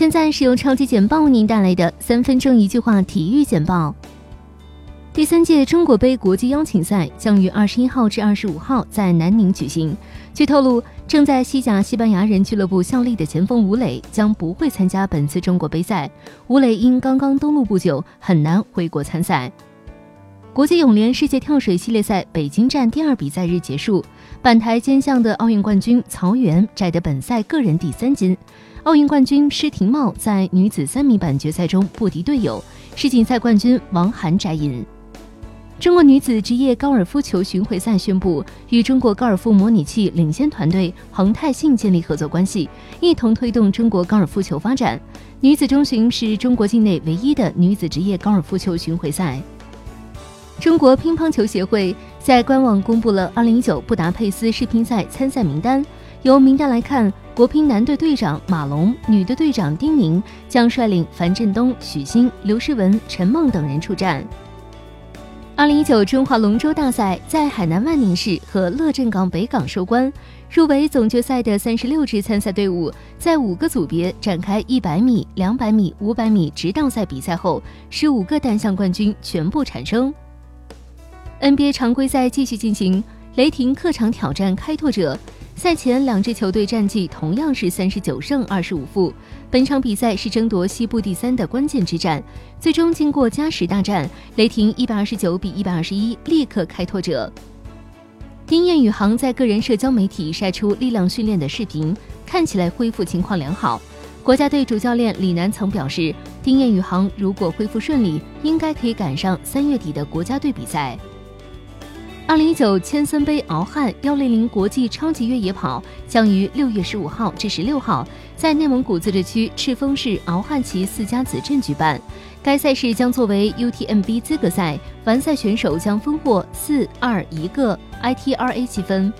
现在是由超级简报为您带来的三分钟一句话体育简报。第三届中国杯国际邀请赛将于二十一号至二十五号在南宁举行。据透露，正在西甲西班牙人俱乐部效力的前锋吴磊将不会参加本次中国杯赛。吴磊因刚刚登陆不久，很难回国参赛。国际泳联世界跳水系列赛北京站第二比赛日结束，板台兼项的奥运冠军曹缘摘得本赛个人第三金。奥运冠军施廷懋在女子三米板决赛中不敌队友，世锦赛冠军王涵摘银。中国女子职业高尔夫球巡回赛宣布与中国高尔夫模拟器领先团队恒泰信建立合作关系，一同推动中国高尔夫球发展。女子中巡是中国境内唯一的女子职业高尔夫球巡回赛。中国乒乓球协会在官网公布了2019布达佩斯世乒赛参赛名单。由名单来看，国乒男队队长马龙、女队队长丁宁将率领樊振东、许昕、刘诗雯、陈梦等人出战。二零一九中华龙舟大赛在海南万宁市和乐镇港北港收官，入围总决赛的三十六支参赛队伍在五个组别展开一百米、两百米、五百米直道赛比赛后，十五个单项冠军全部产生。NBA 常规赛继续进行，雷霆客场挑战开拓者。赛前两支球队战绩同样是三十九胜二十五负。本场比赛是争夺西部第三的关键之战。最终经过加时大战，雷霆一百二十九比一百二十一力克开拓者。丁彦雨航在个人社交媒体晒出力量训练的视频，看起来恢复情况良好。国家队主教练李楠曾表示，丁彦雨航如果恢复顺利，应该可以赶上三月底的国家队比赛。二零一九千森杯敖汉幺零零国际超级越野跑将于六月十五号至十六号在内蒙古自治区赤峰市敖汉旗四家子镇举办。该赛事将作为 UTMB 资格赛，完赛选手将分获四二一个 ITRA 积分。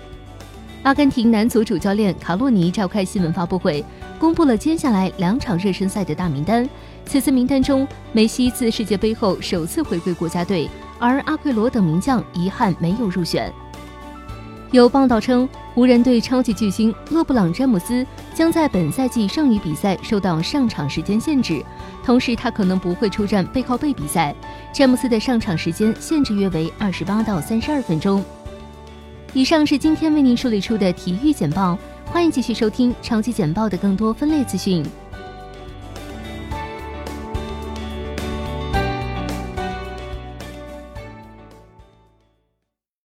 阿根廷男足主教练卡洛尼召开新闻发布会，公布了接下来两场热身赛的大名单。此次名单中，梅西自世界杯后首次回归国家队。而阿奎罗等名将遗憾没有入选。有报道称，湖人队超级巨星勒布朗·詹姆斯将在本赛季剩余比赛受到上场时间限制，同时他可能不会出战背靠背比赛。詹姆斯的上场时间限制约为二十八到三十二分钟。以上是今天为您梳理出的体育简报，欢迎继续收听超级简报的更多分类资讯。